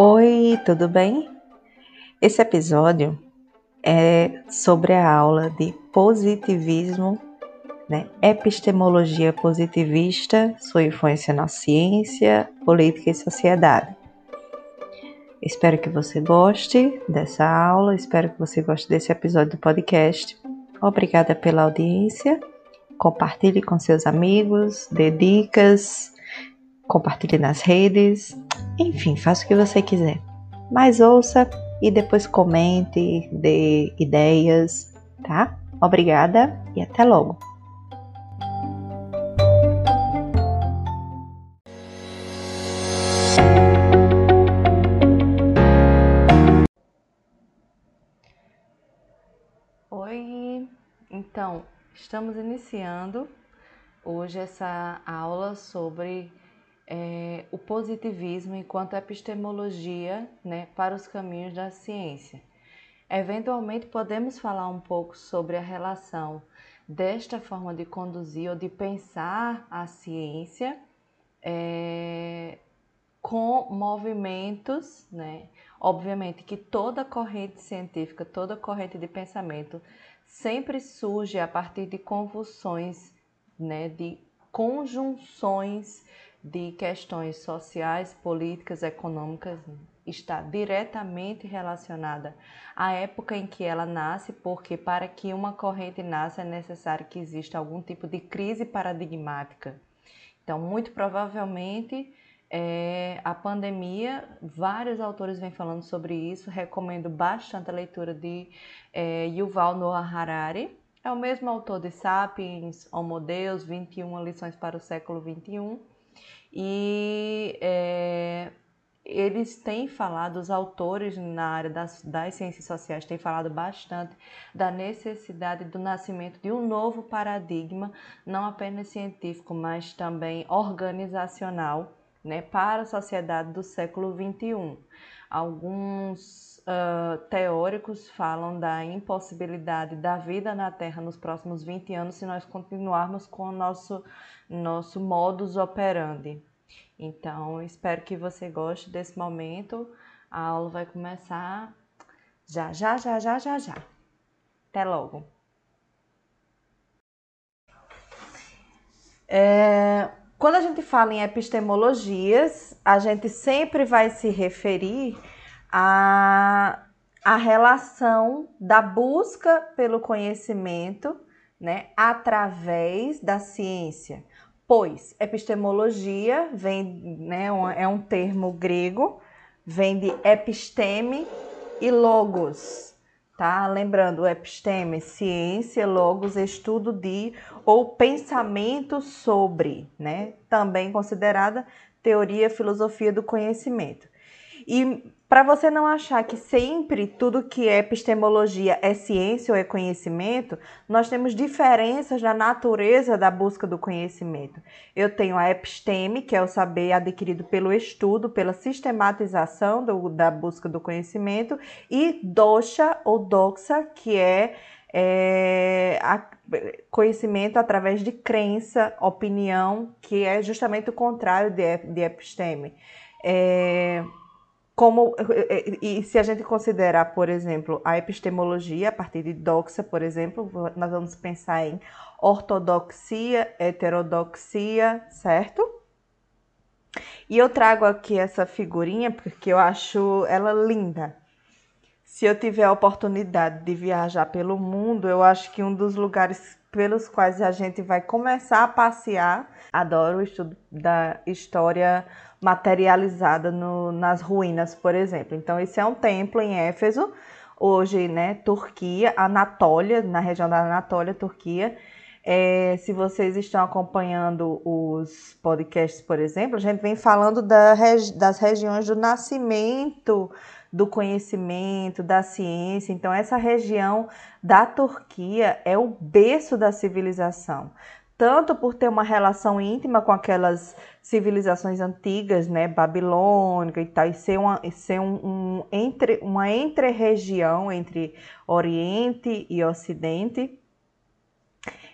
Oi, tudo bem? Esse episódio é sobre a aula de positivismo, né? epistemologia positivista, sua influência na ciência, política e sociedade. Espero que você goste dessa aula, espero que você goste desse episódio do podcast. Obrigada pela audiência. Compartilhe com seus amigos, dê dicas, compartilhe nas redes, enfim, faça o que você quiser. Mas ouça e depois comente, dê ideias, tá? Obrigada e até logo! Oi, então estamos iniciando hoje essa aula sobre é, o positivismo enquanto epistemologia né, para os caminhos da ciência. Eventualmente, podemos falar um pouco sobre a relação desta forma de conduzir ou de pensar a ciência é, com movimentos, né? Obviamente que toda corrente científica, toda corrente de pensamento sempre surge a partir de convulsões, né? De conjunções de questões sociais, políticas, econômicas está diretamente relacionada à época em que ela nasce, porque para que uma corrente nasça é necessário que exista algum tipo de crise paradigmática. Então, muito provavelmente, é, a pandemia, vários autores vêm falando sobre isso, recomendo bastante a leitura de é, Yuval Noah Harari, é o mesmo autor de Sapiens, Homo Deus, 21 lições para o século 21, e é, eles têm falado, os autores na área das, das ciências sociais têm falado bastante da necessidade do nascimento de um novo paradigma, não apenas científico, mas também organizacional, né, para a sociedade do século XXI. Alguns uh, teóricos falam da impossibilidade da vida na Terra nos próximos 20 anos se nós continuarmos com o nosso nosso modus operandi. Então, espero que você goste desse momento. A aula vai começar já, já, já, já, já, já. Até logo. É, quando a gente fala em epistemologias, a gente sempre vai se referir à, à relação da busca pelo conhecimento né, através da ciência pois epistemologia vem, né, é um termo grego, vem de episteme e logos, tá? Lembrando, episteme, ciência, logos, estudo de ou pensamento sobre, né? Também considerada teoria, filosofia do conhecimento. E para você não achar que sempre tudo que é epistemologia é ciência ou é conhecimento, nós temos diferenças na natureza da busca do conhecimento. Eu tenho a episteme, que é o saber adquirido pelo estudo, pela sistematização do, da busca do conhecimento, e dosha ou doxa, que é, é a, conhecimento através de crença, opinião, que é justamente o contrário de, de episteme. É, como e se a gente considerar, por exemplo, a epistemologia a partir de doxa, por exemplo, nós vamos pensar em ortodoxia, heterodoxia, certo? E eu trago aqui essa figurinha porque eu acho ela linda. Se eu tiver a oportunidade de viajar pelo mundo, eu acho que um dos lugares pelos quais a gente vai começar a passear, adoro o estudo da história materializada no, nas ruínas, por exemplo. Então, esse é um templo em Éfeso, hoje, né, Turquia, Anatólia, na região da Anatólia, Turquia. É, se vocês estão acompanhando os podcasts, por exemplo, a gente vem falando da, das regiões do nascimento do conhecimento, da ciência. Então, essa região da Turquia é o berço da civilização tanto por ter uma relação íntima com aquelas civilizações antigas, né, babilônica e tal, e ser uma, ser um, um entre, uma entre-região entre Oriente e Ocidente.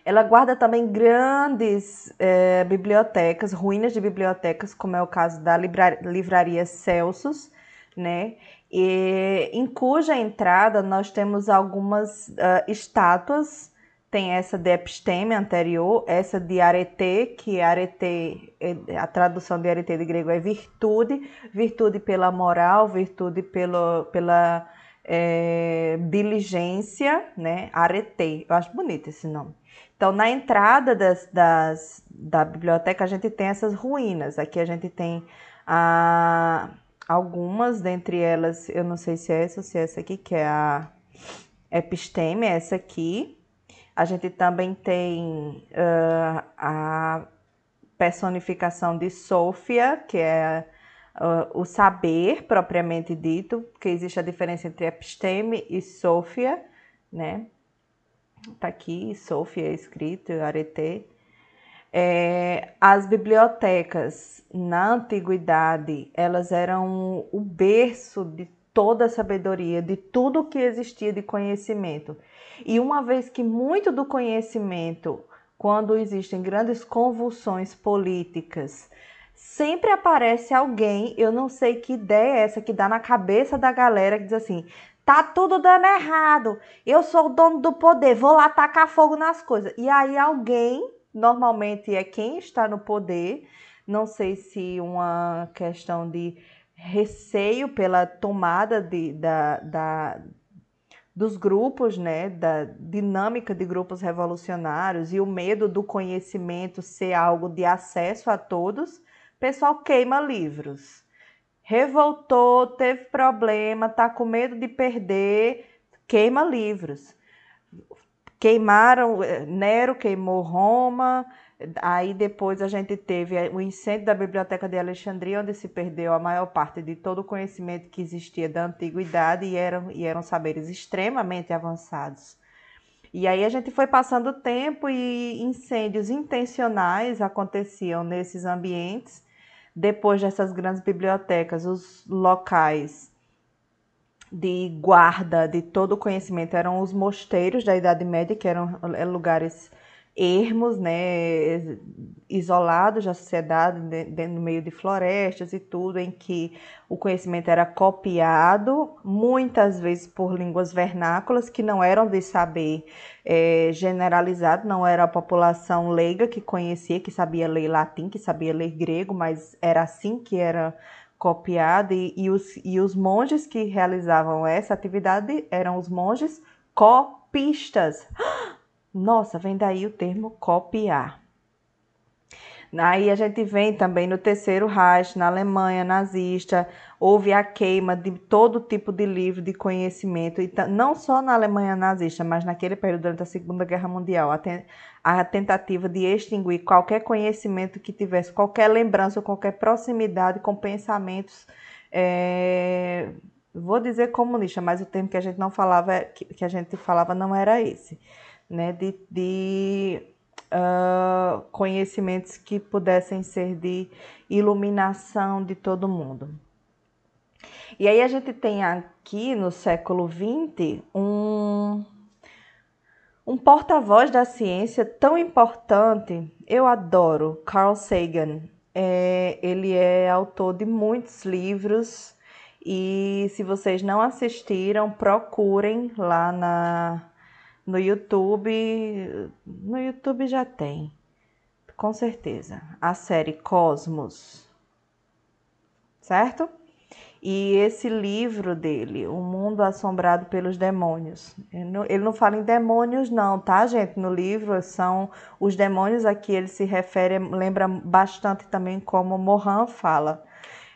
Ela guarda também grandes é, bibliotecas, ruínas de bibliotecas, como é o caso da livraria Celsus, né? E, em cuja entrada nós temos algumas uh, estátuas. Tem essa de episteme anterior, essa de arete, que arete, é, a tradução de arete de grego é virtude, virtude pela moral, virtude pelo, pela é, diligência, né? Arete, eu acho bonito esse nome. Então, na entrada das, das, da biblioteca, a gente tem essas ruínas. Aqui a gente tem a algumas, dentre elas, eu não sei se é essa ou se é essa aqui, que é a episteme, essa aqui. A gente também tem uh, a personificação de Sofia, que é uh, o saber propriamente dito, porque existe a diferença entre episteme e Sofia, né? Tá aqui, Sofia escrito, arete. É, as bibliotecas na antiguidade elas eram o berço de toda a sabedoria, de tudo que existia de conhecimento. E uma vez que muito do conhecimento, quando existem grandes convulsões políticas, sempre aparece alguém, eu não sei que ideia é essa que dá na cabeça da galera que diz assim: tá tudo dando errado, eu sou o dono do poder, vou lá tacar fogo nas coisas. E aí alguém normalmente é quem está no poder. Não sei se uma questão de receio pela tomada de, da, da, dos grupos, né, da dinâmica de grupos revolucionários e o medo do conhecimento ser algo de acesso a todos, o pessoal queima livros. Revoltou, teve problema, tá com medo de perder, queima livros queimaram, eh, Nero queimou Roma, aí depois a gente teve o incêndio da Biblioteca de Alexandria, onde se perdeu a maior parte de todo o conhecimento que existia da antiguidade e eram, e eram saberes extremamente avançados. E aí a gente foi passando o tempo e incêndios intencionais aconteciam nesses ambientes. Depois dessas grandes bibliotecas, os locais de guarda de todo o conhecimento eram os mosteiros da Idade Média, que eram é, lugares ermos, né, isolados da sociedade, do meio de florestas e tudo, em que o conhecimento era copiado, muitas vezes por línguas vernáculas que não eram de saber é, generalizado, não era a população leiga que conhecia, que sabia ler latim, que sabia ler grego, mas era assim que era copiada e, e, os, e os monges que realizavam essa atividade eram os monges copistas. Nossa, vem daí o termo copiar. Aí a gente vem também no terceiro Reich, na Alemanha nazista, houve a queima de todo tipo de livro de conhecimento, e não só na Alemanha nazista, mas naquele período durante a Segunda Guerra Mundial, a, a tentativa de extinguir qualquer conhecimento que tivesse qualquer lembrança ou qualquer proximidade com pensamentos, é, vou dizer comunista, mas o termo que a gente não falava, que, que a gente falava não era esse, né, de, de uh, conhecimentos que pudessem ser de iluminação de todo mundo. E aí a gente tem aqui no século XX um, um porta-voz da ciência tão importante. Eu adoro Carl Sagan. É, ele é autor de muitos livros e se vocês não assistiram, procurem lá na, no YouTube. No YouTube já tem, com certeza, a série Cosmos, certo? E esse livro dele, O Mundo Assombrado pelos Demônios. Ele não fala em demônios, não, tá, gente? No livro são os demônios a que ele se refere, lembra bastante também como Mohan fala.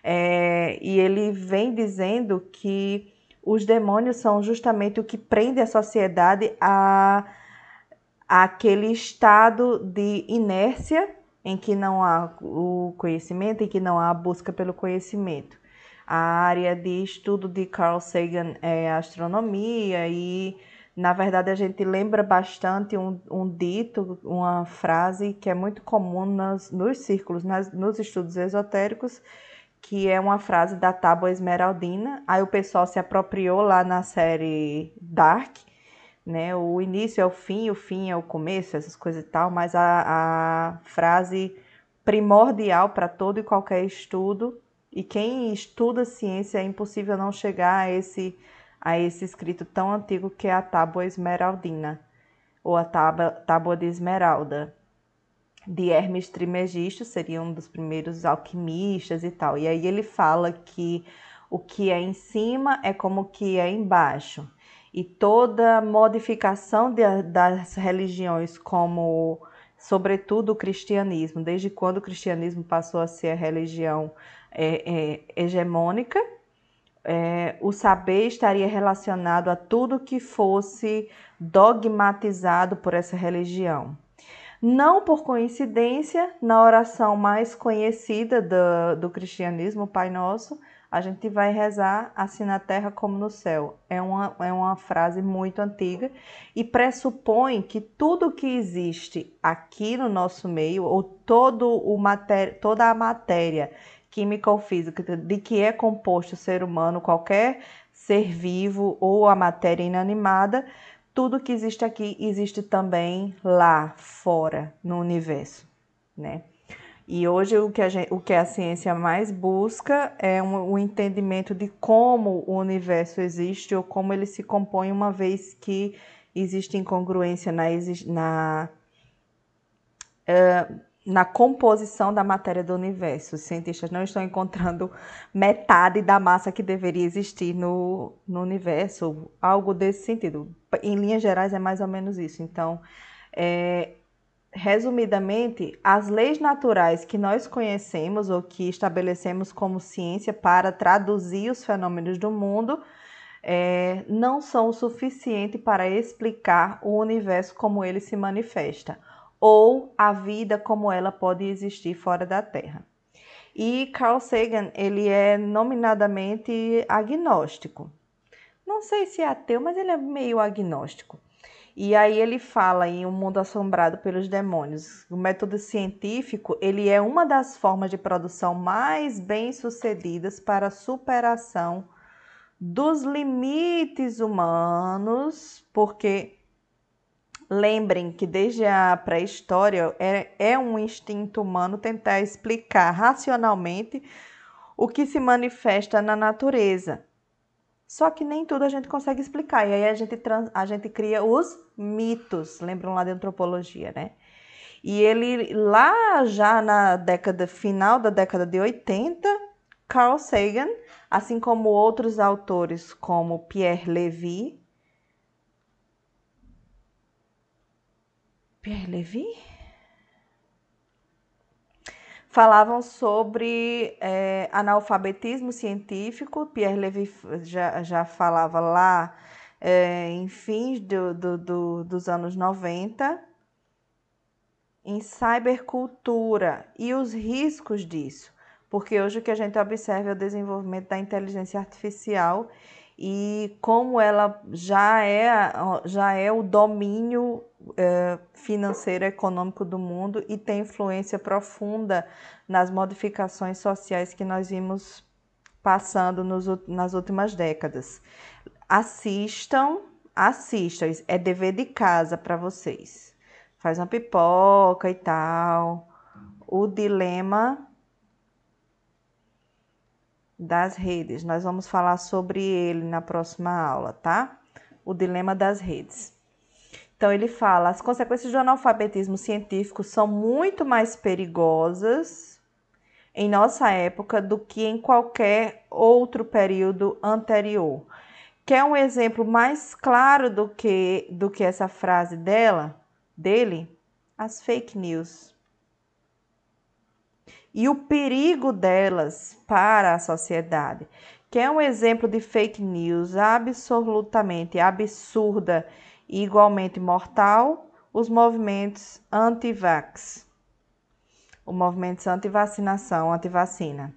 É, e ele vem dizendo que os demônios são justamente o que prende a sociedade a, aquele estado de inércia em que não há o conhecimento, em que não há a busca pelo conhecimento. A área de estudo de Carl Sagan é astronomia e, na verdade, a gente lembra bastante um, um dito, uma frase que é muito comum nas, nos círculos, nas, nos estudos esotéricos, que é uma frase da Tábua Esmeraldina. Aí o pessoal se apropriou lá na série Dark, né? O início é o fim, o fim é o começo, essas coisas e tal, mas a, a frase primordial para todo e qualquer estudo E quem estuda ciência é impossível não chegar a esse, a esse escrito tão antigo que é a Tábua Esmeraldina, ou a Tábua, tábua de Esmeralda, de Hermes Trimegisto, seria um dos primeiros alquimistas e tal. E aí ele fala que o que é em cima é como o que é embaixo. E toda modificação de, das religiões, como sobretudo o cristianismo, desde quando o cristianismo passou a ser a religião é, é, hegemônica, é, o saber estaria relacionado a tudo que fosse dogmatizado por essa religião. Não por coincidência, na oração mais conhecida do, do cristianismo, o Pai Nosso, a gente vai rezar assim na terra como no céu. É uma, é uma frase muito antiga e pressupõe que tudo que existe aqui no nosso meio, ou todo o toda a matéria química ou física de que é composto o ser humano, qualquer ser vivo ou a matéria inanimada, tudo que existe aqui existe também lá fora no universo, né? E hoje o que a, gente, o que a ciência mais busca é um, um entendimento de como o universo existe ou como ele se compõe, uma vez que existe incongruência na, na, uh, na composição da matéria do universo. Os cientistas não estão encontrando metade da massa que deveria existir no, no universo, algo desse sentido. Em linhas gerais, é mais ou menos isso. Então, é, resumidamente, as leis naturais que nós conhecemos ou que estabelecemos como ciência para traduzir os fenômenos do mundo é, não são o suficiente para explicar o universo como ele se manifesta ou a vida como ela pode existir fora da Terra. E Carl Sagan, ele é nominadamente agnóstico. Não sei se é ateu, mas ele é meio agnóstico. E aí ele fala em Um Mundo Assombrado pelos Demônios. O método científico, ele é uma das formas de produção mais bem-sucedidas para a superação dos limites humanos, porque Lembrem que desde a pré-história é, é um instinto humano tentar explicar racionalmente o que se manifesta na natureza. Só que nem tudo a gente consegue explicar. E aí a gente, a gente cria os mitos, lembram lá de antropologia, né? E ele, lá já na década final da década de 80, Carl Sagan, assim como outros autores como Pierre Levy, Pierre Levy? Falavam sobre é, analfabetismo científico. Pierre Levy já, já falava lá é, em fins do, do, do, dos anos 90 em cybercultura e os riscos disso. Porque hoje o que a gente observa é o desenvolvimento da inteligência artificial e como ela já é, já é o domínio financeiro e econômico do mundo e tem influência profunda nas modificações sociais que nós vimos passando nos, nas últimas décadas. Assistam, assistam, é dever de casa para vocês. Faz uma pipoca e tal. O dilema das redes. Nós vamos falar sobre ele na próxima aula, tá? O dilema das redes. Então, ele fala: as consequências do analfabetismo científico são muito mais perigosas em nossa época do que em qualquer outro período anterior. Quer um exemplo mais claro do que, do que essa frase dela, dele? As fake news e o perigo delas para a sociedade, que é um exemplo de fake news absolutamente absurda e igualmente mortal, os movimentos anti-vax, os movimentos anti-vacinação, anti-vacina.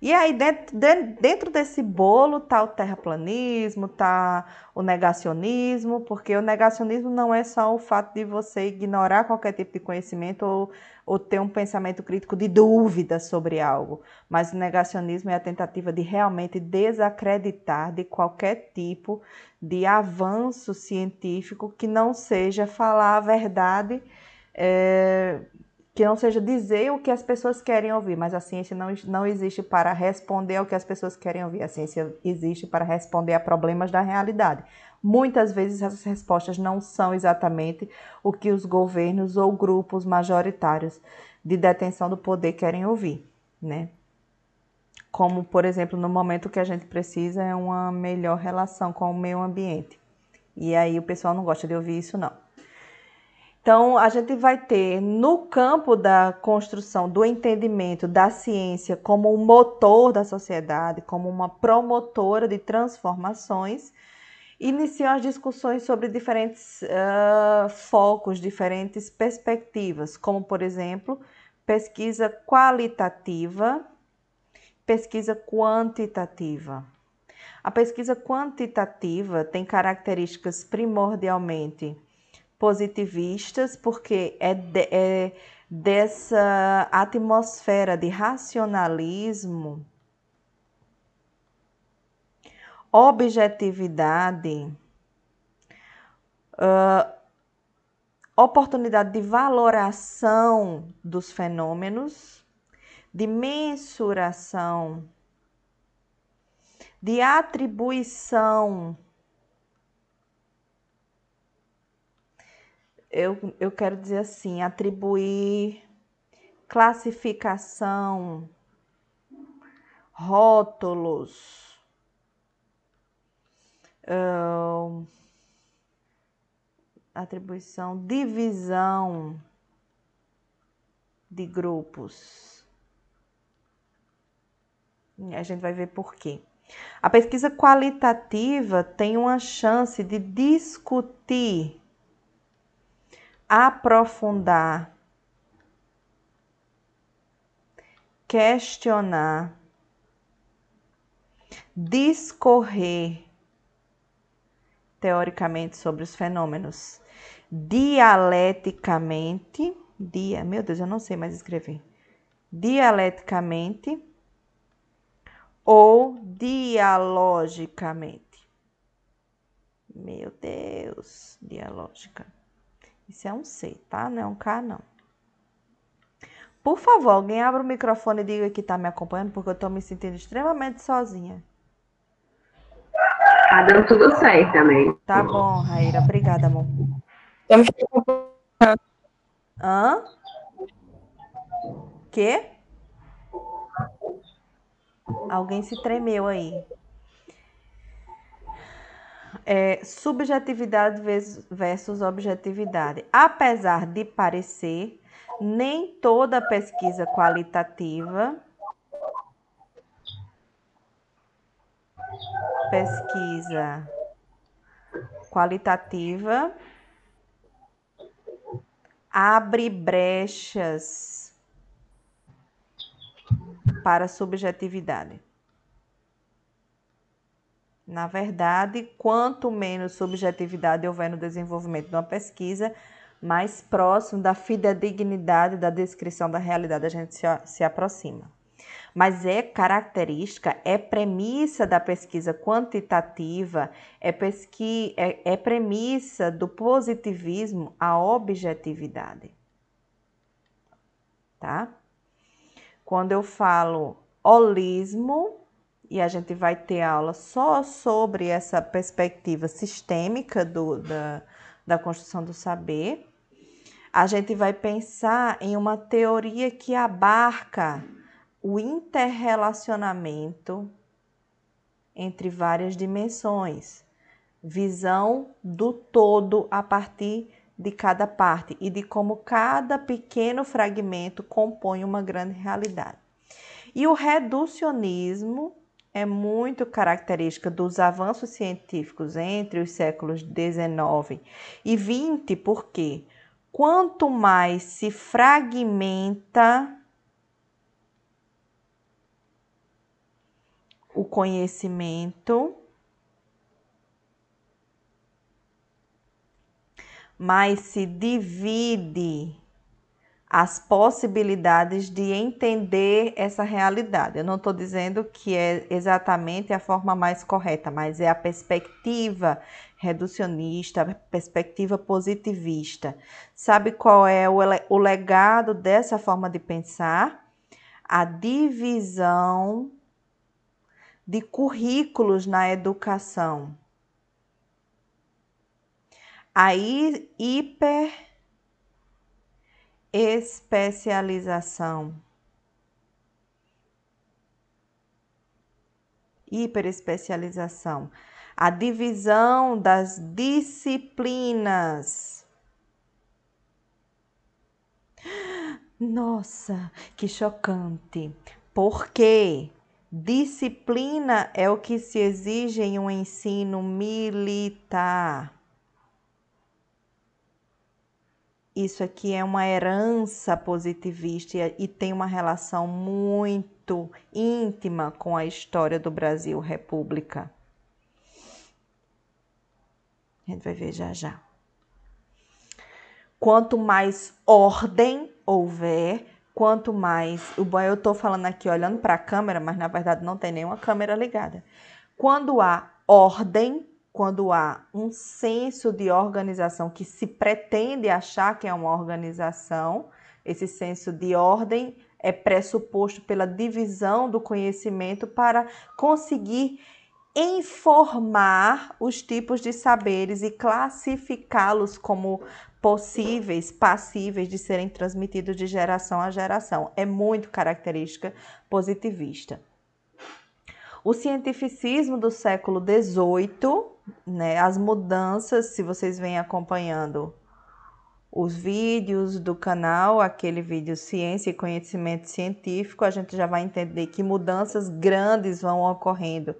E aí, dentro, dentro desse bolo tá o terraplanismo, tá o negacionismo, porque o negacionismo não é só o fato de você ignorar qualquer tipo de conhecimento ou, ou ter um pensamento crítico de dúvida sobre algo, mas o negacionismo é a tentativa de realmente desacreditar de qualquer tipo de avanço científico que não seja falar a verdade. É, que não seja dizer o que as pessoas querem ouvir, mas a ciência não, não existe para responder ao que as pessoas querem ouvir. A ciência existe para responder a problemas da realidade. Muitas vezes essas respostas não são exatamente o que os governos ou grupos majoritários de detenção do poder querem ouvir, né? Como, por exemplo, no momento que a gente precisa é uma melhor relação com o meio ambiente. E aí o pessoal não gosta de ouvir isso não. Então, a gente vai ter no campo da construção do entendimento da ciência como um motor da sociedade, como uma promotora de transformações, iniciam as discussões sobre diferentes uh, focos, diferentes perspectivas, como, por exemplo, pesquisa qualitativa, pesquisa quantitativa. A pesquisa quantitativa tem características primordialmente positivistas, porque é, de, é dessa atmosfera de racionalismo, objetividade, uh, oportunidade de valoração dos fenômenos, de mensuração, de atribuição eu, eu quero dizer assim, atribuir classificação, rótulos, uh, atribuição, divisão de grupos. A gente vai ver por quê. A pesquisa qualitativa tem uma chance de discutir aprofundar, questionar, discorrer teoricamente sobre os fenômenos, dialeticamente, dia, meu Deus, eu não sei mais escrever. Dialeticamente ou dialogicamente. Meu Deus, dialógica. Isso é um C, tá? Não é um K, não. Por favor, alguém abra o microfone e diga que tá me acompanhando, porque eu tô me sentindo extremamente sozinha. Tá dando tudo certo também. Tá bom, Raíra. Obrigada, amor. Hã? Quê? Alguém se tremeu aí é, subjetividade versus objetividade. Apesar de parecer, nem toda pesquisa qualitativa pesquisa qualitativa abre brechas para subjetividade. Na verdade, quanto menos subjetividade houver no desenvolvimento de uma pesquisa, mais próximo da fidedignidade da descrição da realidade a gente se, se aproxima. Mas é característica, é premissa da pesquisa quantitativa, é, pesqui, é, é premissa do positivismo a objetividade. Tá? Quando eu falo holismo, e a gente vai ter aula só sobre essa perspectiva sistêmica do, da, da construção do saber. A gente vai pensar em uma teoria que abarca o interrelacionamento entre várias dimensões, visão do todo a partir de cada parte e de como cada pequeno fragmento compõe uma grande realidade. E o reducionismo é muito característica dos avanços científicos entre os séculos 19 e 20, porque quanto mais se fragmenta o conhecimento, mais se divide as possibilidades de entender essa realidade. Eu não estou dizendo que é exatamente a forma mais correta, mas é a perspectiva reducionista, perspectiva positivista. Sabe qual é o, o legado dessa forma de pensar? A divisão de currículos na educação. A hiper especialização. Hiperespecialização. A divisão das disciplinas. Nossa, que chocante. Por quê? Disciplina é o que se exige em um ensino militar. Isso aqui é uma herança positivista e tem uma relação muito íntima com a história do Brasil República. A gente vai ver já já. Quanto mais ordem houver, quanto mais. Eu estou falando aqui olhando para a câmera, mas na verdade não tem nenhuma câmera ligada. Quando há ordem, quando há um senso de organização que se pretende achar que é uma organização, esse senso de ordem é pressuposto pela divisão do conhecimento para conseguir informar os tipos de saberes e classificá-los como possíveis, passíveis de serem transmitidos de geração a geração. É muito característica positivista. O cientificismo do século XVIII, né, as mudanças, se vocês vêm acompanhando os vídeos do canal, aquele vídeo Ciência e Conhecimento Científico, a gente já vai entender que mudanças grandes vão ocorrendo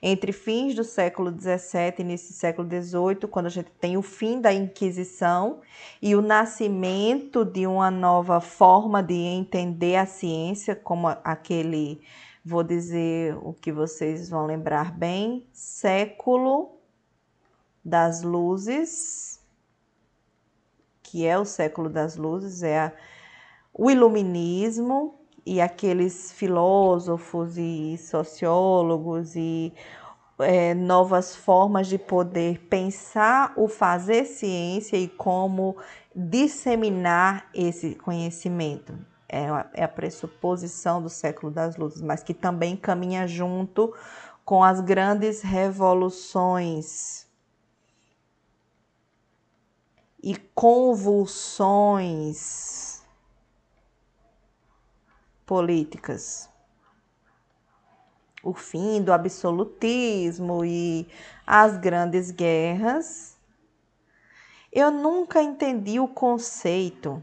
entre fins do século XVII e início do século XVIII, quando a gente tem o fim da Inquisição e o nascimento de uma nova forma de entender a ciência, como aquele, vou dizer o que vocês vão lembrar bem, século das luzes que é o século das luzes, é a, o iluminismo e aqueles filósofos e sociólogos e é, novas formas de poder pensar o fazer ciência e como disseminar esse conhecimento. É a, é a pressuposição do século das luzes, mas que também caminha junto com as grandes revoluções e convulsões políticas. O fim do absolutismo e as grandes guerras. Eu nunca entendi o conceito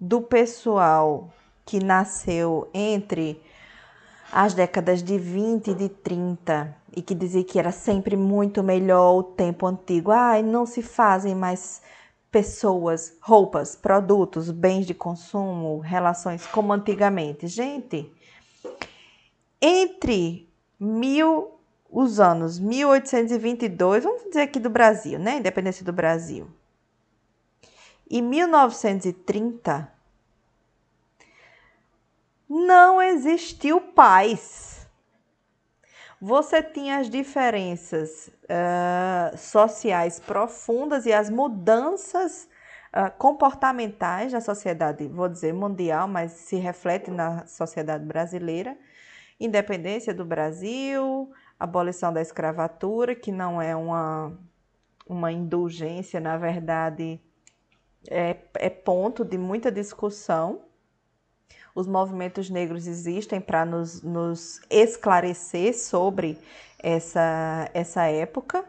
do pessoal que nasceu entre as décadas de 20 e de 30 e que dizia que era sempre muito melhor o tempo antigo. Ai, não se fazem mais pessoas, roupas, produtos, bens de consumo, relações como antigamente. Gente, entre mil os anos 1822, vamos dizer aqui do Brasil, né? Independência do Brasil. E 1930 não existiu paz. Você tinha as diferenças uh, sociais profundas e as mudanças uh, comportamentais na sociedade, vou dizer mundial, mas se reflete na sociedade brasileira. Independência do Brasil, abolição da escravatura, que não é uma, uma indulgência, na verdade, é, é ponto de muita discussão os movimentos negros existem para nos, nos esclarecer sobre essa, essa época,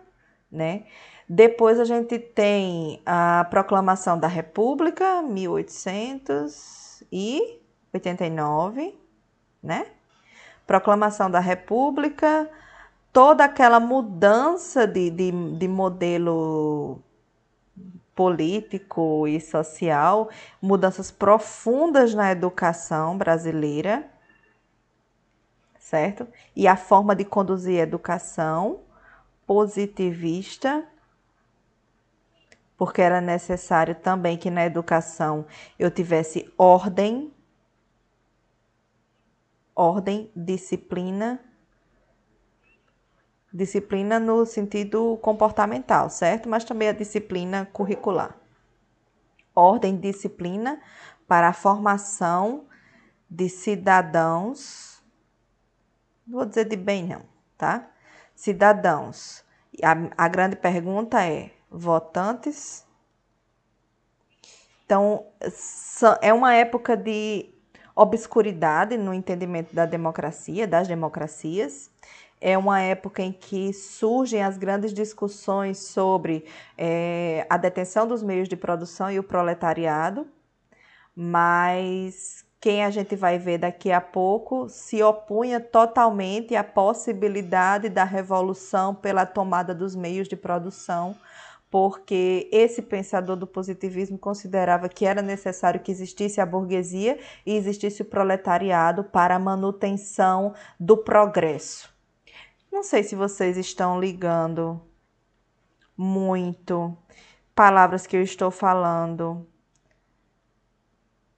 né? Depois a gente tem a Proclamação da República, 1889, né? Proclamação da República, toda aquela mudança de, de, de modelo político e social, mudanças profundas na educação brasileira, certo? E a forma de conduzir a educação positivista, porque era necessário também que na educação eu tivesse ordem, ordem, disciplina, Disciplina no sentido comportamental, certo? Mas também a disciplina curricular. Ordem disciplina para a formação de cidadãos. Não vou dizer de bem, não, tá? Cidadãos. A, a grande pergunta é: votantes? Então, é uma época de obscuridade no entendimento da democracia, das democracias. É uma época em que surgem as grandes discussões sobre é, a detenção dos meios de produção e o proletariado, mas quem a gente vai ver daqui a pouco se opunha totalmente à possibilidade da revolução pela tomada dos meios de produção porque esse pensador do positivismo considerava que era necessário que existisse a burguesia e existisse o proletariado para a manutenção do progresso. Não sei se vocês estão ligando muito palavras que eu estou falando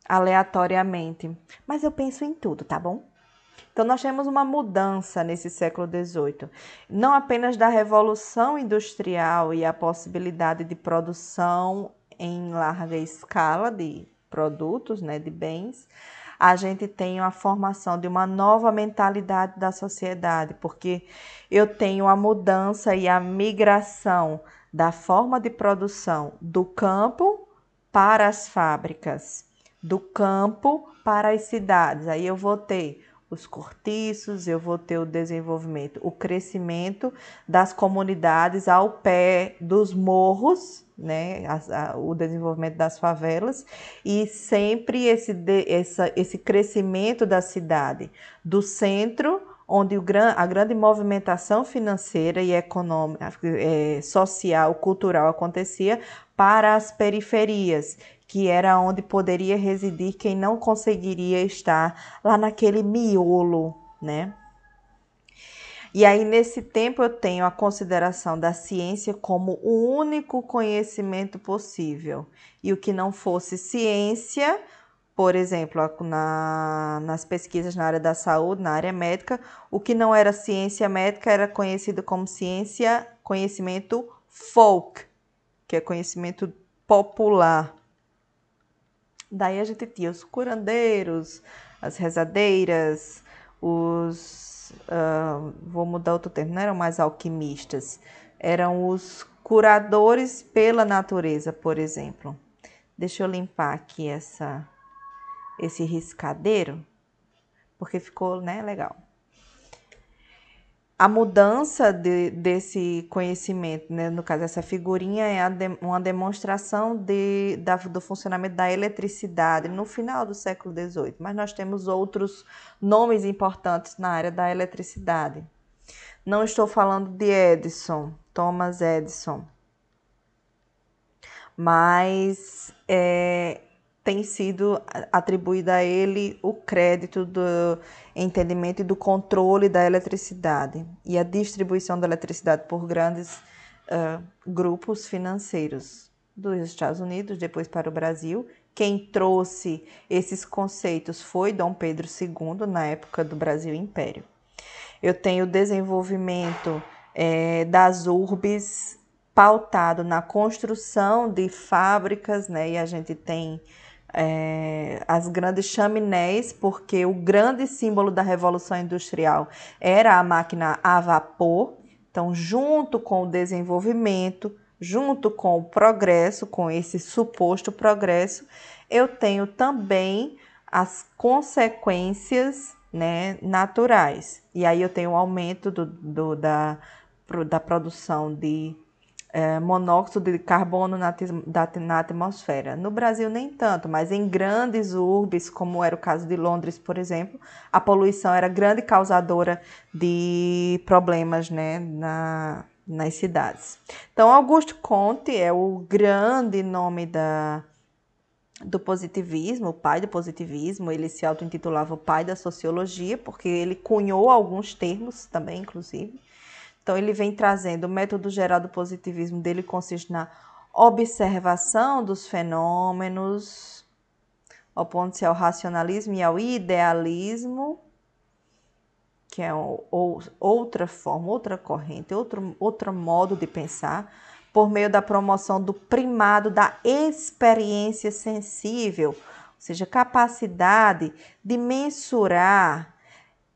aleatoriamente, mas eu penso em tudo, tá bom? Então, nós temos uma mudança nesse século XVIII, não apenas da revolução industrial e a possibilidade de produção em larga escala de produtos, né, de bens, a gente tem a formação de uma nova mentalidade da sociedade, porque eu tenho a mudança e a migração da forma de produção do campo para as fábricas, do campo para as cidades. Aí eu vou ter os cortiços, eu vou ter o desenvolvimento, o crescimento das comunidades ao pé dos morros, né, a, a, o desenvolvimento das favelas e sempre esse, de, essa, esse crescimento da cidade, do centro, onde o a grande movimentação financeira e econômica, é, social, cultural acontecia, para as periferias, que era onde poderia residir quem não conseguiria estar lá naquele miolo, né? E aí, nesse tempo, eu tenho a consideração da ciência como o único conhecimento possível. E o que não fosse ciência, por exemplo, na, nas pesquisas na área da saúde, na área médica, o que não era ciência médica era conhecido como ciência, conhecimento folk, que é conhecimento popular. Daí a gente tinha os curandeiros, as rezadeiras, os. Uh, vou mudar outro termo, não eram mais alquimistas, eram os curadores pela natureza, por exemplo. Deixa eu limpar aqui essa, esse riscadeiro, porque ficou né, legal a mudança de, desse conhecimento, né? no caso, essa figurinha é de, uma demonstração de, da, do funcionamento da eletricidade no final do século XVIII, mas nós temos outros nomes importantes na área da eletricidade. Não estou falando de Edison, Thomas Edison, mas é, tem sido atribuído a ele o crédito do entendimento e do controle da eletricidade e a distribuição da eletricidade por grandes uh, grupos financeiros dos Estados Unidos, depois para o Brasil. Quem trouxe esses conceitos foi Dom Pedro II, na época do Brasil Império. Eu tenho o desenvolvimento é, das urbes pautado na construção de fábricas, né? E a gente tem é, as grandes chaminés, porque o grande símbolo da Revolução Industrial era a máquina a vapor. Então, junto com o desenvolvimento, junto com o progresso, com esse suposto progresso, eu tenho também as consequências né, naturais. E aí eu tenho o aumento do, do da, da produção de é, monóxido de carbono na, na, atmosfera. No Brasil, nem tanto, mas em grandes urbes, como era o caso de Londres, por exemplo, a poluição era grande causadora de problemas né, na, nas cidades. Então, Augusto Comte é o grande nome da, do positivismo, o pai do positivismo. Ele se auto-intitulava o pai da sociologia, porque ele cunhou alguns termos também, inclusive. Então, ele vem trazendo o método geral do positivismo dele consiste na observação dos fenômenos, opondo-se ao racionalismo e ao idealismo. que é ou, outra forma, outra corrente, outro, outro modo de pensar, por meio da promoção do primado da experiência sensível, ou seja, capacidade de mensurar,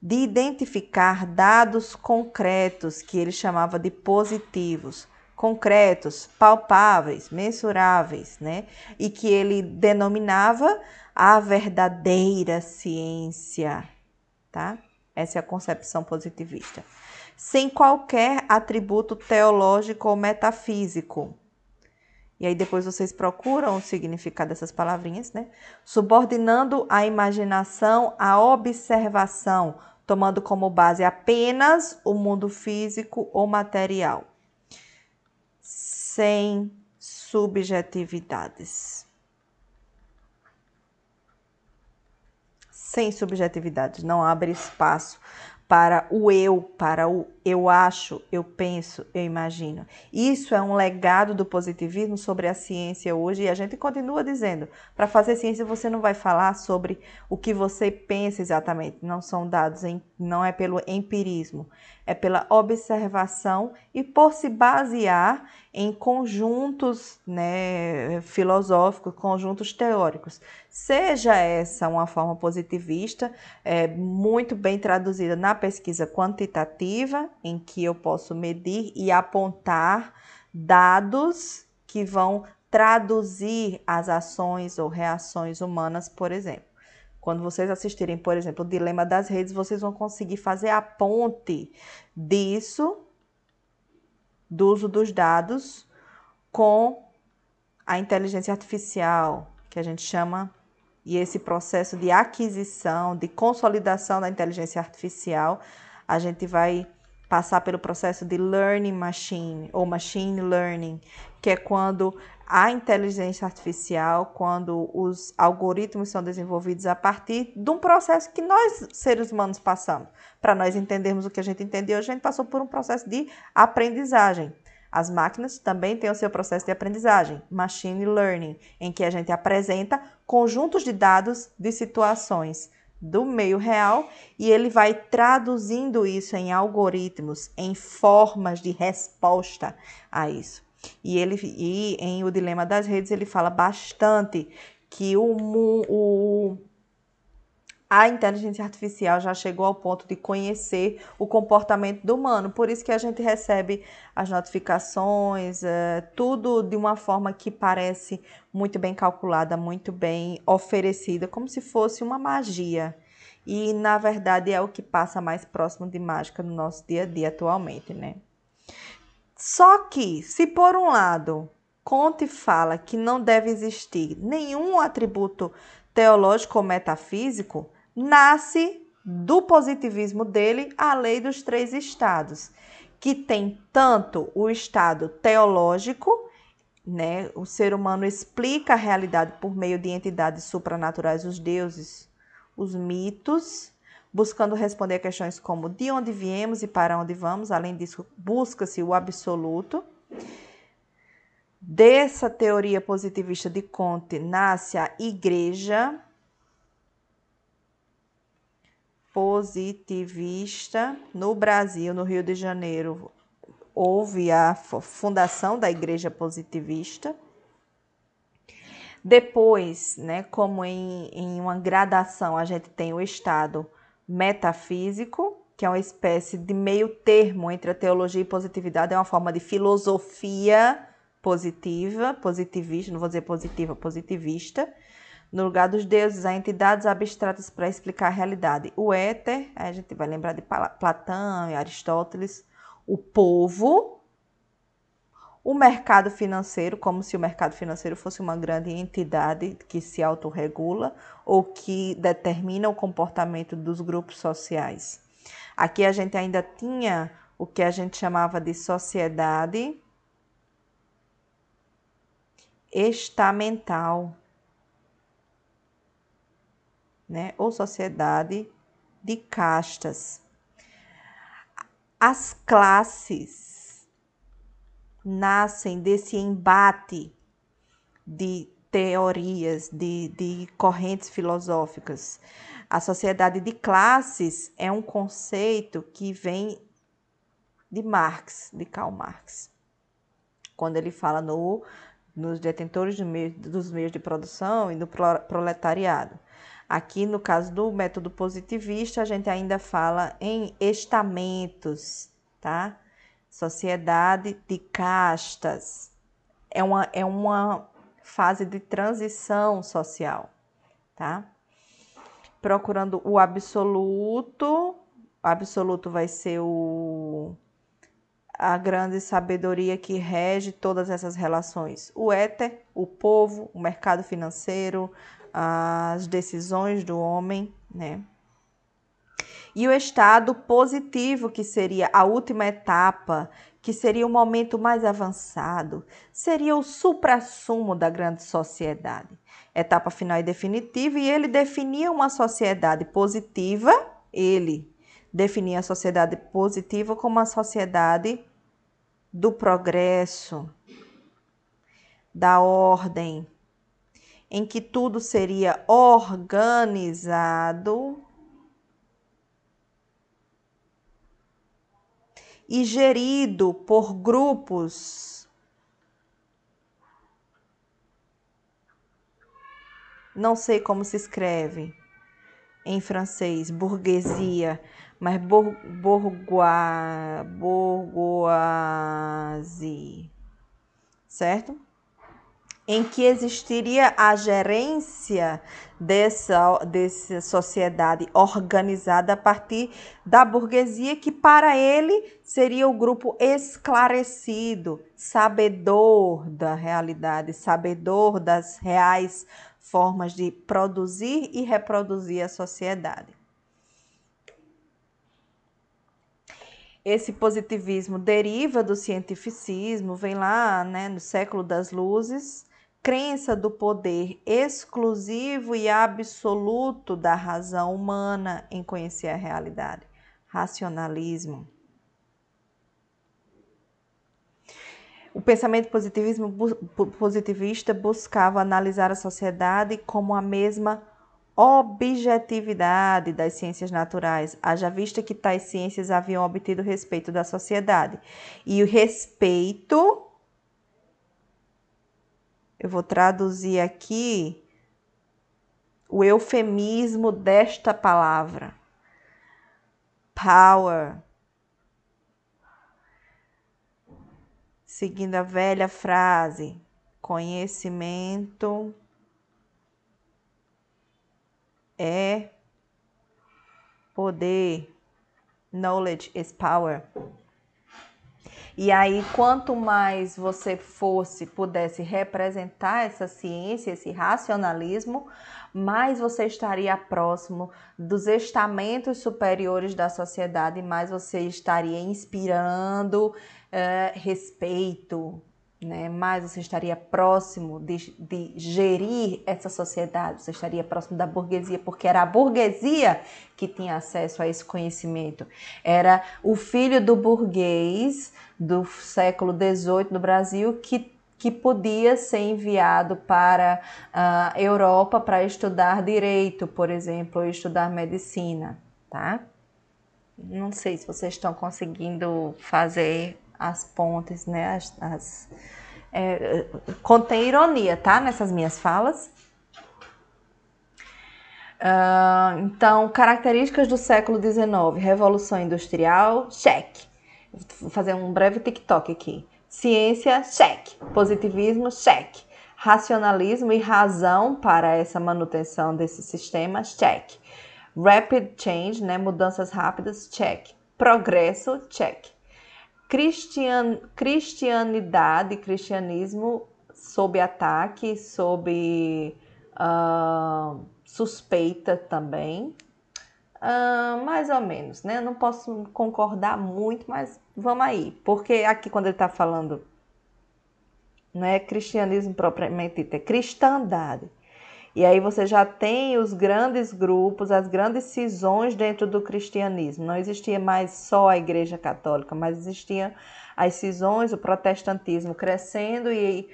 de identificar dados concretos, que ele chamava de positivos, concretos, palpáveis, mensuráveis, né? E que ele denominava a verdadeira ciência, tá? Essa é a concepção positivista. Sem qualquer atributo teológico ou metafísico. E aí depois vocês procuram o significado dessas palavrinhas, né? Subordinando a imaginação à observação, tomando como base apenas o mundo físico ou material. Sem subjetividades. sem subjetividade, não abre espaço para o eu, para o eu acho, eu penso, eu imagino. Isso é um legado do positivismo sobre a ciência hoje e a gente continua dizendo: para fazer ciência você não vai falar sobre o que você pensa exatamente, não são dados, em, não é pelo empirismo, é pela observação e por se basear em conjuntos né, filosóficos, conjuntos teóricos. Seja essa uma forma positivista, é, muito bem traduzida na pesquisa quantitativa, em que eu posso medir e apontar dados que vão traduzir as ações ou reações humanas, por exemplo. Quando vocês assistirem, por exemplo, o Dilema das Redes, vocês vão conseguir fazer a ponte disso, do uso dos dados, com a inteligência artificial, que a gente chama, e esse processo de aquisição, de consolidação da inteligência artificial, a gente vai passar pelo processo de learning machine ou machine learning, que é quando a inteligência artificial, quando os algoritmos são desenvolvidos a partir de um processo que nós, seres humanos, passamos. Para nós entendermos o que a gente entendeu, a gente passou por um processo de aprendizagem. As máquinas também têm o seu processo de aprendizagem, machine learning, em que a gente apresenta conjuntos de dados de situações do meio real e ele vai traduzindo isso em algoritmos, em formas de resposta a isso. E ele e em o dilema das redes ele fala bastante que o, o a inteligência artificial já chegou ao ponto de conhecer o comportamento do humano. Por isso que a gente recebe as notificações, é, tudo de uma forma que parece muito bem calculada, muito bem oferecida, como se fosse uma magia. E na verdade é o que passa mais próximo de mágica no nosso dia a dia atualmente, né? Só que, se por um lado Conte fala que não deve existir nenhum atributo teológico ou metafísico, nasce do positivismo dele a lei dos três estados, que tem tanto o estado teológico, né? O ser humano explica a realidade por meio de entidades supranaturais, os deuses, os mitos, buscando responder a questões como de onde viemos e para onde vamos. Além disso, busca-se o absoluto. Dessa teoria positivista de Conte nasce a igreja, positivista no Brasil, no Rio de Janeiro, houve a fundação da Igreja Positivista. Depois, né, como em, em uma gradação, a gente tem o estado metafísico, que é uma espécie de meio termo entre a teologia e positividade, é uma forma de filosofia positiva, positivista, não vou dizer positiva, positivista. No lugar dos deuses, há entidades abstratas para explicar a realidade. O éter, a gente vai lembrar de Platão e Aristóteles. O povo, o mercado financeiro, como se o mercado financeiro fosse uma grande entidade que se autorregula ou que determina o comportamento dos grupos sociais. Aqui a gente ainda tinha o que a gente chamava de sociedade estamental né, ou sociedade de castas. As classes nascem desse embate de teorias, de, de correntes filosóficas. A sociedade de classes é um conceito que vem de Marx, de Karl Marx, quando ele fala no, nos detentores dos meios de produção e no proletariado. Aqui, no caso do método positivista, a gente ainda fala em estamentos, tá? Sociedade de castas. É uma, é uma fase de transição social, tá? procurando o absoluto. O absoluto vai ser o, a grande sabedoria que rege todas essas relações. O éter, o povo, o mercado financeiro, as decisões do homem, né? E o estado positivo, que seria a última etapa, que seria o momento mais avançado, seria o suprassumo da grande sociedade etapa final e definitiva, e ele definia uma sociedade positiva, ele definia a sociedade positiva como a sociedade do progresso, da ordem, em que tudo seria organizado e gerido por grupos Não sei como se escreve em francês, burguesia, mas bourgeois, bourgeoisie, certo? Em que existiria a gerência dessa, dessa sociedade organizada a partir da burguesia, que para ele seria o grupo esclarecido, sabedor da realidade, sabedor das reais formas de produzir e reproduzir a sociedade. Esse positivismo deriva do cientificismo, vem lá né, no século das luzes, crença do poder exclusivo e absoluto da razão humana em conhecer a realidade, racionalismo. O pensamento positivismo, positivista buscava analisar a sociedade como a mesma objetividade das ciências naturais, haja vista que tais ciências haviam obtido respeito da sociedade. E o respeito, eu vou traduzir aqui o eufemismo desta palavra. Power seguindo a velha frase: conhecimento é poder. Knowledge is power. E aí, quanto mais você fosse, pudesse representar essa ciência, esse racionalismo, mais você estaria próximo dos estamentos superiores da sociedade, mais você estaria inspirando, uh, respeito, né? mais você estaria próximo de, de gerir essa sociedade, você estaria próximo da burguesia, porque era a burguesia que tinha acesso a esse conhecimento. Era o filho do burguês do século XVIII no Brasil que que podia ser enviado para a Europa para estudar direito, por exemplo, ou estudar medicina, tá? Não sei se vocês estão conseguindo fazer as pontes, né? As, as é, contém ironia, tá? Nessas minhas falas. Uh, então, características do século XIX: Revolução Industrial, cheque. Vou fazer um breve TikTok aqui. Ciência, cheque. Positivismo, cheque. Racionalismo e razão para essa manutenção desse sistema, cheque. Rapid change, né? Mudanças rápidas, check. Progresso, check cristian, cristianidade, cristianismo sob ataque, sob uh, suspeita também. Uh, mais ou menos, né? Não posso concordar muito, mas vamos aí. Porque aqui, quando ele está falando, não é cristianismo propriamente dito, é cristandade. E aí você já tem os grandes grupos, as grandes cisões dentro do cristianismo. Não existia mais só a Igreja Católica, mas existiam as cisões, o protestantismo crescendo e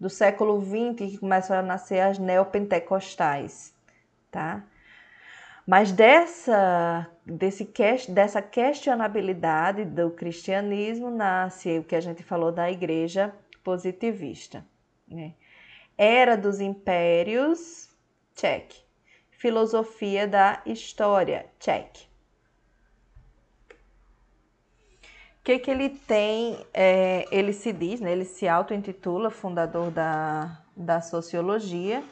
do século XX que começam a nascer as neopentecostais, tá? Mas dessa, desse, dessa questionabilidade do cristianismo nasce o que a gente falou da igreja positivista. Né? Era dos impérios, check. Filosofia da história, check. O que, que ele tem? É, ele se diz, né, ele se auto-intitula fundador da, da sociologia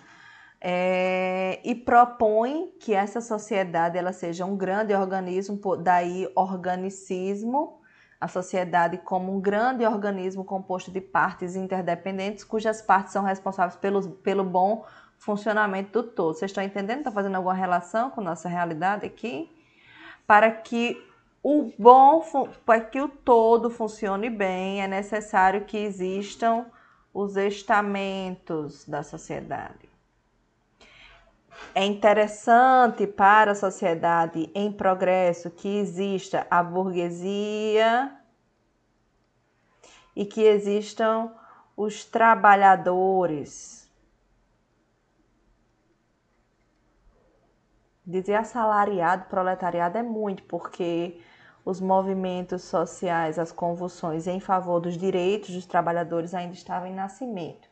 é, e propõe que essa sociedade ela seja um grande organismo, daí organicismo, a sociedade como um grande organismo composto de partes interdependentes, cujas partes são responsáveis pelo, pelo bom funcionamento do todo. Vocês estão entendendo? Está fazendo alguma relação com nossa realidade aqui? Para que o bom, para que o todo funcione bem, é necessário que existam os estamentos da sociedade. É interessante para a sociedade em progresso que exista a burguesia e que existam os trabalhadores. Dizer assalariado, proletariado é muito, porque os movimentos sociais, as convulsões em favor dos direitos dos trabalhadores ainda estavam em nascimento.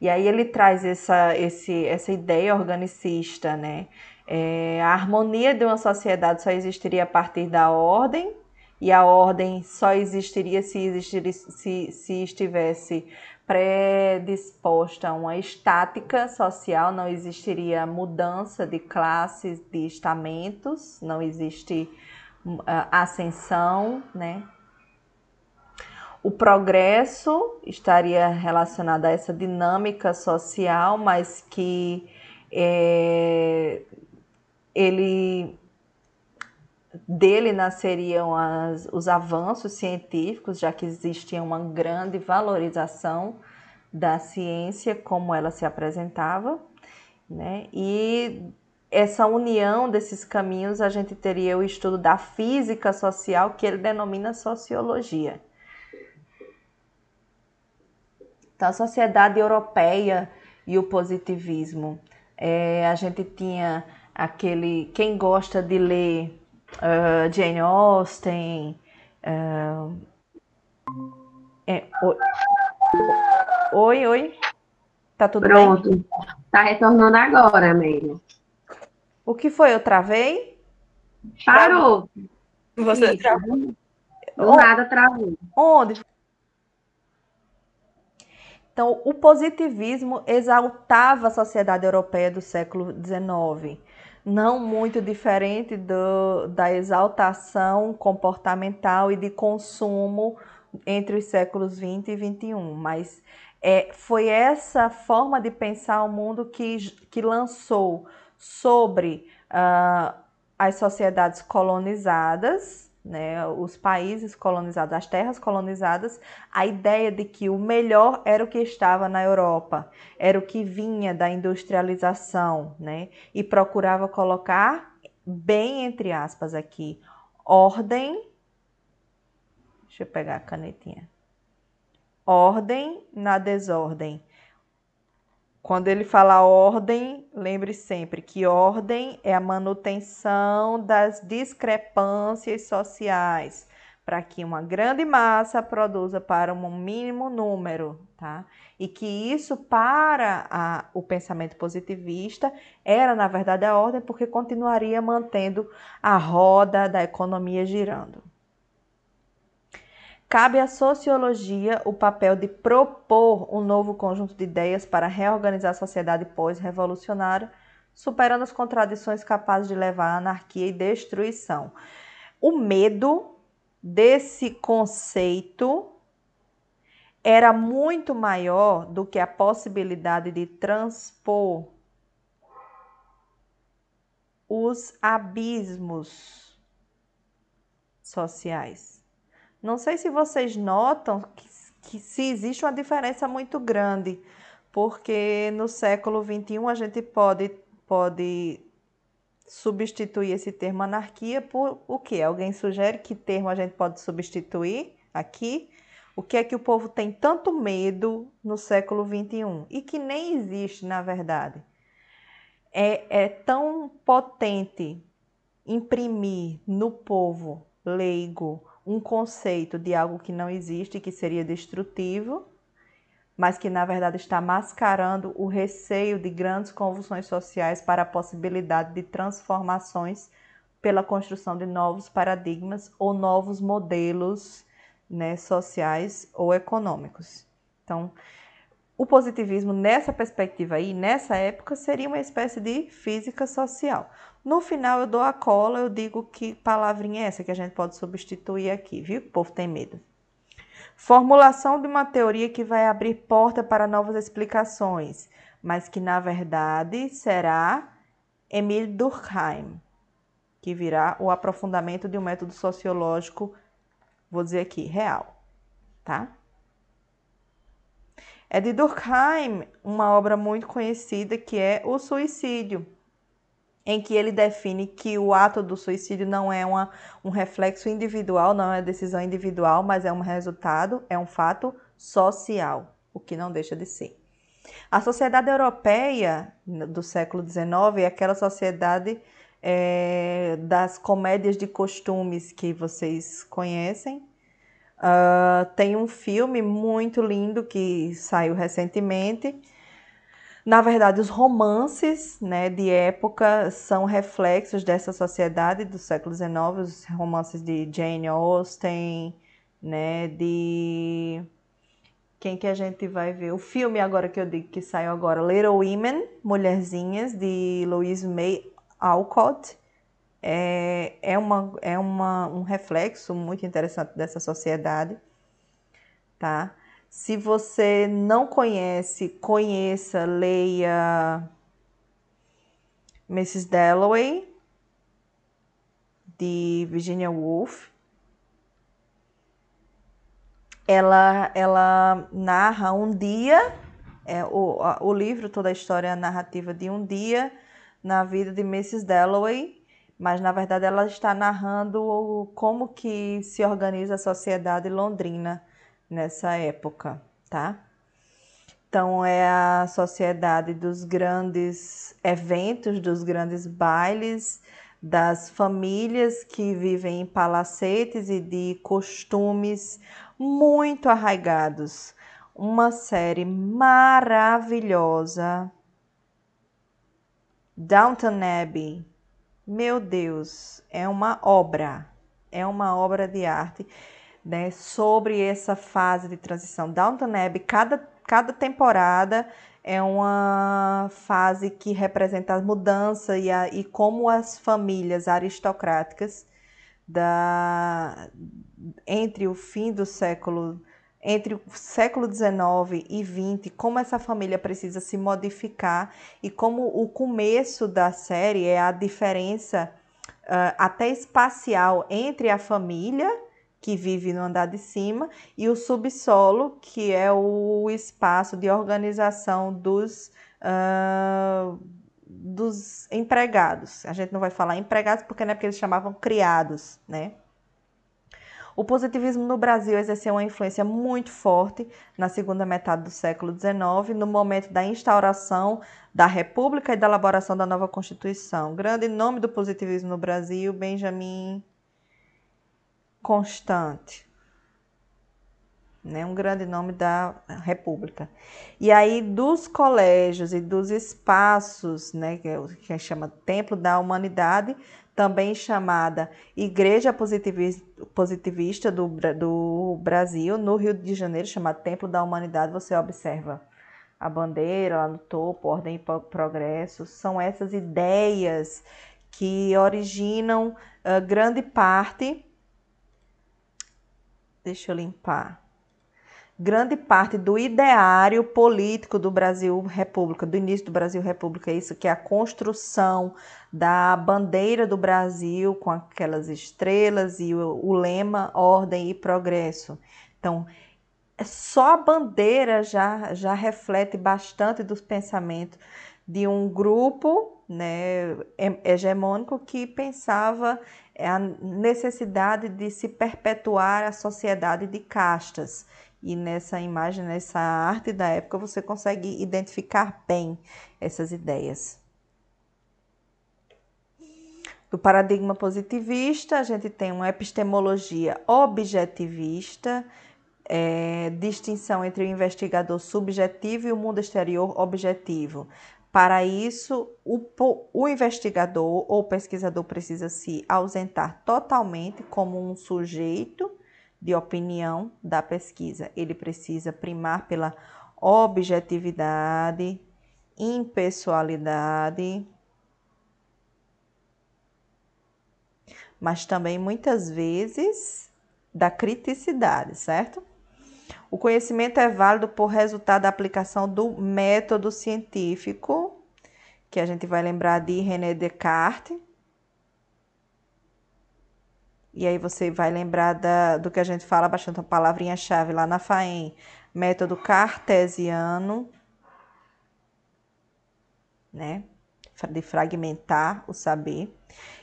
E aí ele traz essa, esse, essa ideia organicista, né? É, a harmonia de uma sociedade só existiria a partir da ordem, e a ordem só existiria se, existir, se, se estivesse predisposta a uma estática social, não existiria mudança de classes, de estamentos, não existe uh, ascensão, né? O progresso estaria relacionado a essa dinâmica social, mas que é, ele dele nasceriam as, os avanços científicos, já que existia uma grande valorização da ciência como ela se apresentava, né? E essa união desses caminhos a gente teria o estudo da física social que ele denomina sociologia. Então, a sociedade europeia e o positivismo. É, a gente tinha aquele. Quem gosta de ler uh, Jane Austen. Uh, é, oi, oi, oi. Tá tudo Pronto. bem? Pronto. Tá retornando agora, Amélia. O que foi? Eu travei? Parou. Você travou? Do nada travou. Onde? Então, o positivismo exaltava a sociedade europeia do século XIX, não muito diferente do, da exaltação comportamental e de consumo entre os séculos XX e XXI, mas é, foi essa forma de pensar o mundo que, que lançou sobre uh, as sociedades colonizadas né, os países colonizados, as terras colonizadas, a ideia de que o melhor era o que estava na Europa, era o que vinha da industrialização, né, e procurava colocar bem entre aspas aqui, ordem. Deixa eu pegar a canetinha. Ordem na desordem. Quando ele fala ordem, lembre sempre que ordem é a manutenção das discrepâncias sociais, para que uma grande massa produza para um mínimo número, tá? E que isso, para a, o pensamento positivista, era na verdade a ordem, porque continuaria mantendo a roda da economia girando. Cabe à sociologia o papel de propor um novo conjunto de ideias para reorganizar a sociedade pós-revolucionária, superando as contradições capazes de levar à anarquia e destruição. O medo desse conceito era muito maior do que a possibilidade de transpor os abismos sociais. Não sei se vocês notam que, que se existe uma diferença muito grande, porque no século XXI a gente pode, pode substituir esse termo anarquia por o que? Alguém sugere que termo a gente pode substituir aqui? O que é que o povo tem tanto medo no século XXI e que nem existe, na verdade? É, é tão potente imprimir no povo leigo um conceito de algo que não existe, que seria destrutivo, mas que na verdade está mascarando o receio de grandes convulsões sociais para a possibilidade de transformações pela construção de novos paradigmas ou novos modelos né, sociais ou econômicos. Então, o positivismo nessa perspectiva aí, nessa época, seria uma espécie de física social. No final eu dou a cola, eu digo que palavrinha é essa que a gente pode substituir aqui, viu? O povo tem medo. Formulação de uma teoria que vai abrir porta para novas explicações, mas que na verdade será Emile Durkheim, que virá o aprofundamento de um método sociológico, vou dizer aqui, real, tá? É de Durkheim uma obra muito conhecida que é O Suicídio, em que ele define que o ato do suicídio não é uma, um reflexo individual, não é decisão individual, mas é um resultado, é um fato social, o que não deixa de ser. A sociedade europeia do século XIX é aquela sociedade é, das comédias de costumes que vocês conhecem, Uh, tem um filme muito lindo que saiu recentemente. Na verdade, os romances né, de época são reflexos dessa sociedade do século XIX, os romances de Jane Austen, né, de quem que a gente vai ver? O filme agora que eu digo que saiu agora, Little Women, Mulherzinhas, de Louise May Alcott é, é, uma, é uma, um reflexo muito interessante dessa sociedade, tá? Se você não conhece, conheça, leia Mrs. Dalloway, de Virginia Woolf. Ela, ela narra um dia, é, o, o livro, toda a história narrativa de um dia na vida de Mrs. Dalloway, mas na verdade ela está narrando como que se organiza a sociedade londrina nessa época, tá? Então é a sociedade dos grandes eventos, dos grandes bailes, das famílias que vivem em palacetes e de costumes muito arraigados. Uma série maravilhosa. Downton Abbey meu Deus, é uma obra, é uma obra de arte, né, sobre essa fase de transição. Downton Abbey, cada, cada temporada é uma fase que representa a mudança e, a, e como as famílias aristocráticas da, entre o fim do século entre o século XIX e XX, como essa família precisa se modificar e como o começo da série é a diferença uh, até espacial entre a família que vive no andar de cima e o subsolo, que é o espaço de organização dos, uh, dos empregados. A gente não vai falar empregados porque não é porque eles chamavam criados, né? O positivismo no Brasil exerceu uma influência muito forte na segunda metade do século XIX, no momento da instauração da República e da elaboração da nova Constituição. Grande nome do positivismo no Brasil, Benjamin Constante. Né, um grande nome da República. E aí, dos colégios e dos espaços, né, que, é, que chama Templo da Humanidade, também chamada Igreja Positivista do, do Brasil, no Rio de Janeiro, chamada Templo da Humanidade, você observa a bandeira lá no topo, ordem e progresso, são essas ideias que originam uh, grande parte. Deixa eu limpar grande parte do ideário político do Brasil República, do início do Brasil República, isso que é a construção da bandeira do Brasil com aquelas estrelas e o, o lema ordem e progresso. Então, só a bandeira já, já reflete bastante dos pensamentos de um grupo né, hegemônico que pensava a necessidade de se perpetuar a sociedade de castas E nessa imagem, nessa arte da época, você consegue identificar bem essas ideias. Do paradigma positivista, a gente tem uma epistemologia objetivista, é, distinção entre o investigador subjetivo e o mundo exterior objetivo. Para isso, o, o, investigador ou pesquisador precisa se ausentar totalmente como um sujeito de opinião da pesquisa. Ele precisa primar pela objetividade, impessoalidade, mas também muitas vezes da criticidade, certo? O conhecimento é válido por resultado da aplicação do método científico, que a gente vai lembrar de René Descartes. E aí você vai lembrar da, do que a gente fala bastante a palavrinha-chave lá na FAEM, método cartesiano, né? De fragmentar o saber.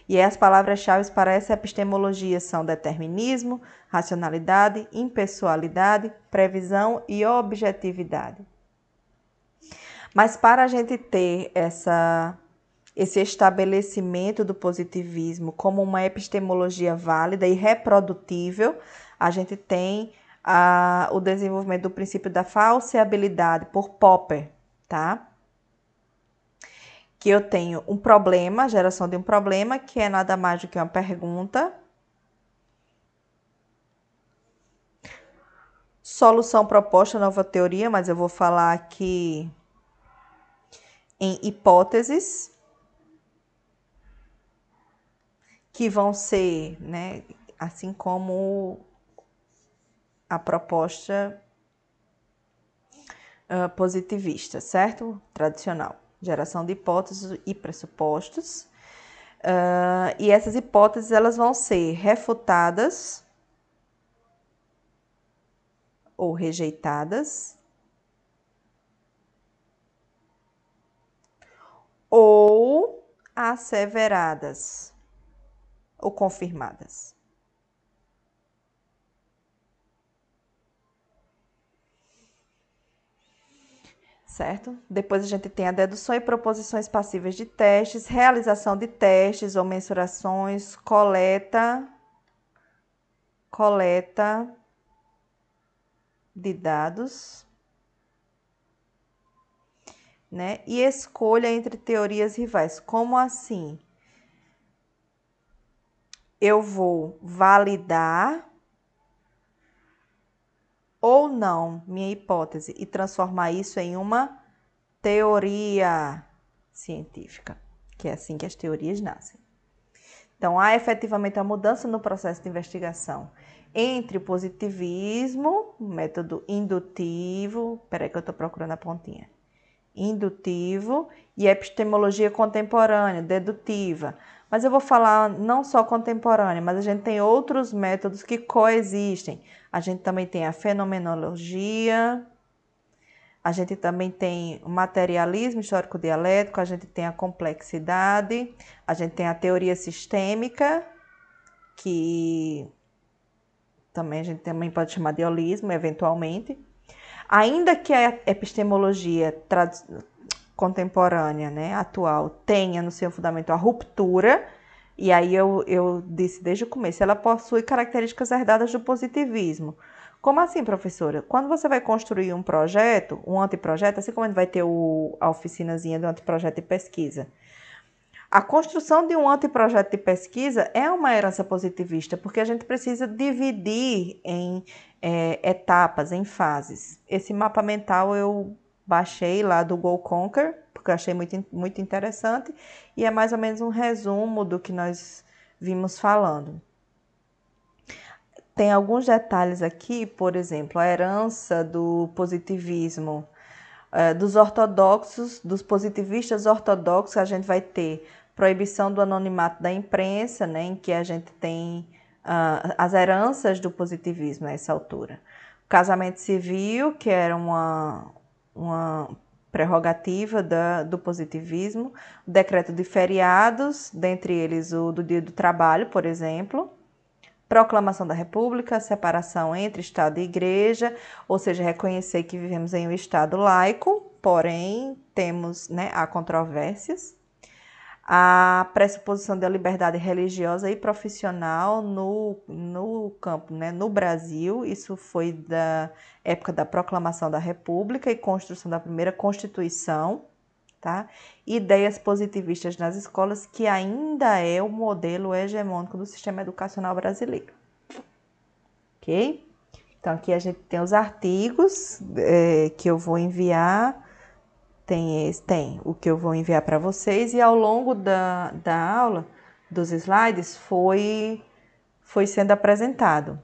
E as palavras-chave para essa epistemologia são determinismo, racionalidade, impessoalidade, previsão e objetividade. Mas para a gente ter essa, esse estabelecimento do positivismo como uma epistemologia válida e reprodutível, a gente tem a, o desenvolvimento do princípio da falseabilidade por Popper, tá? que eu tenho um problema, geração de um problema, que é nada mais do que uma pergunta. Solução proposta, nova teoria, mas eu vou falar aqui em hipóteses que vão ser, né, assim como a proposta uh, positivista, certo? Tradicional geração de hipóteses e pressupostos. Uh, e essas hipóteses elas vão ser refutadas ou rejeitadas ou asseveradas ou confirmadas. certo? Depois a gente tem a dedução e proposições passíveis de testes, realização de testes ou mensurações, coleta, coleta de dados, né? E escolha entre teorias rivais. Como assim? Eu vou validar ou não minha hipótese e transformar isso em uma teoria científica, que é assim que as teorias nascem. Então, há efetivamente a mudança no processo de investigação entre o positivismo, método indutivo, peraí que eu estou procurando a pontinha, indutivo e epistemologia contemporânea, dedutiva. Mas eu vou falar não só contemporânea, mas a gente tem outros métodos que coexistem. A gente também tem a fenomenologia, a gente também tem o materialismo histórico dialético, a gente tem a complexidade, a gente tem a teoria sistêmica, que também a gente também pode chamar de holismo, eventualmente. Ainda que a epistemologia contemporânea, né, atual, tenha no seu fundamento a ruptura, e aí eu, eu disse desde o começo, ela possui características herdadas do positivismo. Como assim, professora? Quando você vai construir um projeto, um anteprojeto, assim como a gente vai ter o, a oficinazinha do anteprojeto de pesquisa, a construção de um anteprojeto de pesquisa é uma herança positivista, porque a gente precisa dividir em é, etapas, em fases. Esse mapa mental eu baixei lá do Go Conquer, porque eu achei muito, muito interessante, e é mais ou menos um resumo do que nós vimos falando. Tem alguns detalhes aqui, por exemplo, a herança do positivismo é, dos ortodoxos, dos positivistas ortodoxos, a gente vai ter proibição do anonimato da imprensa, né, em que a gente tem uh, as heranças do positivismo nessa altura. Casamento civil, que era uma, uma prerrogativa da, do positivismo, o decreto de feriados, dentre eles o do dia do trabalho, por exemplo, proclamação da República, separação entre Estado e Igreja, ou seja, reconhecer que vivemos em um Estado laico, porém temos, né, há controvérsias a pressuposição da liberdade religiosa e profissional no, no campo, né, no Brasil. Isso foi da época da proclamação da República e construção da primeira Constituição. Tá? Ideias positivistas nas escolas, que ainda é o modelo hegemônico do sistema educacional brasileiro. Ok? Então, aqui a gente tem os artigos é, que eu vou enviar tem, tem. O que eu vou enviar para vocês. E ao longo da, da aula, dos slides, foi, foi sendo apresentado.